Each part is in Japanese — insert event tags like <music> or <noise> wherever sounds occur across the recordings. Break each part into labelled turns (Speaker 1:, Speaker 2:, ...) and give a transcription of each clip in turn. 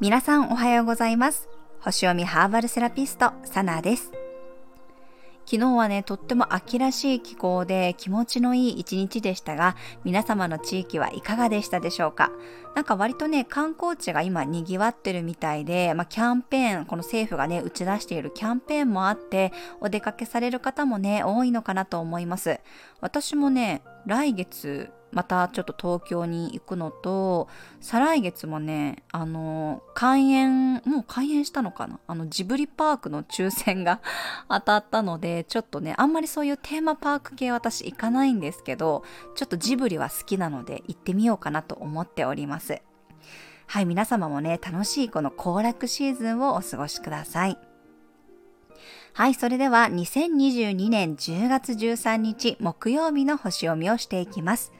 Speaker 1: 皆さんおはようございます。星読みハーバルセラピスト、サナです。昨日はね、とっても秋らしい気候で気持ちのいい一日でしたが、皆様の地域はいかがでしたでしょうか？なんか割とね、観光地が今賑わってるみたいで、まあ、キャンペーン、この政府がね、打ち出しているキャンペーンもあって、お出かけされる方もね、多いのかなと思います。私もね、来月、またちょっと東京に行くのと、再来月もね、あの、開園、もう開園したのかな？あの、ジブリパークの抽選が <laughs> 当たったので、ちょっとね、あんまりそういうテーマパーク系私行かないんですけど、ちょっとジブリは好きなので行ってみようかなと思っております。はい、皆様もね、楽しいこの行楽シーズンをお過ごしください。はい、それでは2022年10月13日木曜日の星読みをしていきます。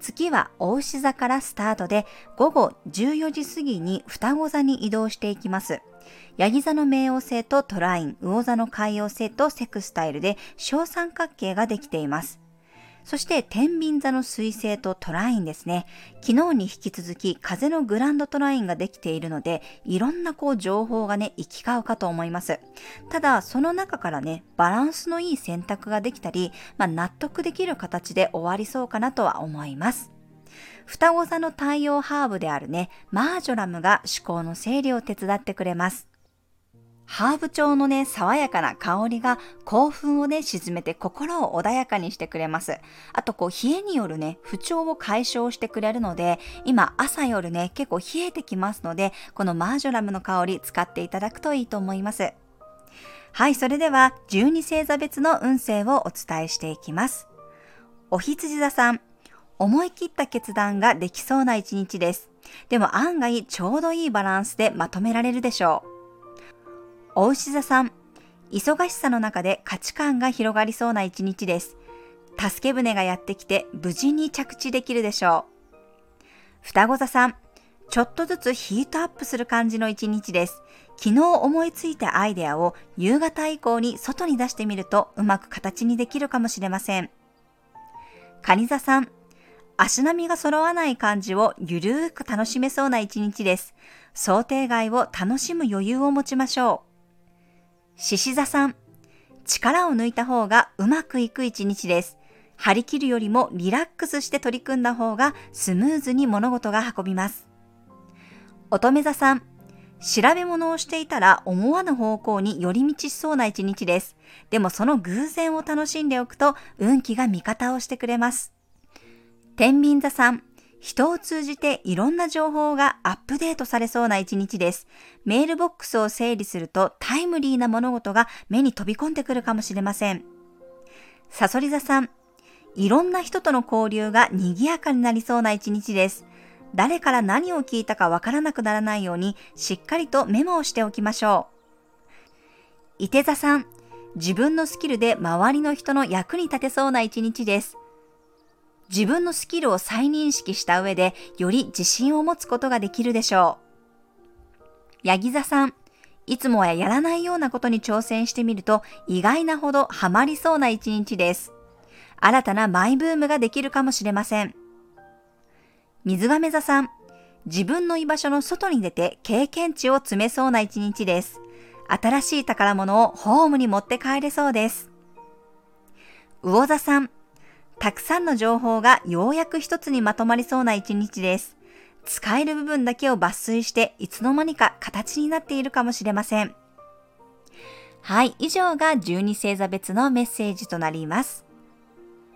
Speaker 1: 月は大牛座からスタートで午後14時過ぎに双子座に移動していきます。ヤギ座の冥王星とトライン、魚座の海洋星とセクスタイルで小三角形ができています。そして天秤座の水星とトラインですね。昨日に引き続き風のグランドトラインができているので、いろんなこう情報がね、行き交うかと思います。ただ、その中からね、バランスのいい選択ができたり、まあ、納得できる形で終わりそうかなとは思います。双子座の太陽ハーブであるね、マージョラムが思考の整理を手伝ってくれます。ハーブ調のね、爽やかな香りが興奮をね、沈めて心を穏やかにしてくれます。あとこう、冷えによるね、不調を解消してくれるので、今朝夜ね、結構冷えてきますので、このマージョラムの香り使っていただくといいと思います。はい、それでは12星座別の運勢をお伝えしていきます。お羊座さん、思い切った決断ができそうな一日です。でも案外ちょうどいいバランスでまとめられるでしょう。お牛座さん、忙しさの中で価値観が広がりそうな一日です。助け舟がやってきて無事に着地できるでしょう。双子座さん、ちょっとずつヒートアップする感じの一日です。昨日思いついたアイデアを夕方以降に外に出してみるとうまく形にできるかもしれません。蟹座さん、足並みが揃わない感じをゆるーく楽しめそうな一日です。想定外を楽しむ余裕を持ちましょう。獅子座さん、力を抜いた方がうまくいく一日です。張り切るよりもリラックスして取り組んだ方がスムーズに物事が運びます。乙女座さん、調べ物をしていたら思わぬ方向に寄り道しそうな一日です。でもその偶然を楽しんでおくと運気が味方をしてくれます。天秤座さん、人を通じていろんな情報がアップデートされそうな一日です。メールボックスを整理するとタイムリーな物事が目に飛び込んでくるかもしれません。サソリ座さん、いろんな人との交流が賑やかになりそうな一日です。誰から何を聞いたかわからなくならないようにしっかりとメモをしておきましょう。伊手座さん、自分のスキルで周りの人の役に立てそうな一日です。自分のスキルを再認識した上で、より自信を持つことができるでしょう。ヤギ座さん、いつもはやらないようなことに挑戦してみると、意外なほどハマりそうな一日です。新たなマイブームができるかもしれません。水亀座さん、自分の居場所の外に出て経験値を詰めそうな一日です。新しい宝物をホームに持って帰れそうです。魚座さん、たくさんの情報がようやく一つにまとまりそうな一日です。使える部分だけを抜粋していつの間にか形になっているかもしれません。はい、以上が12星座別のメッセージとなります。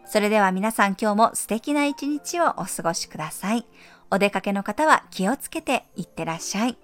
Speaker 1: それでは皆さん今日も素敵な一日をお過ごしください。お出かけの方は気をつけていってらっしゃい。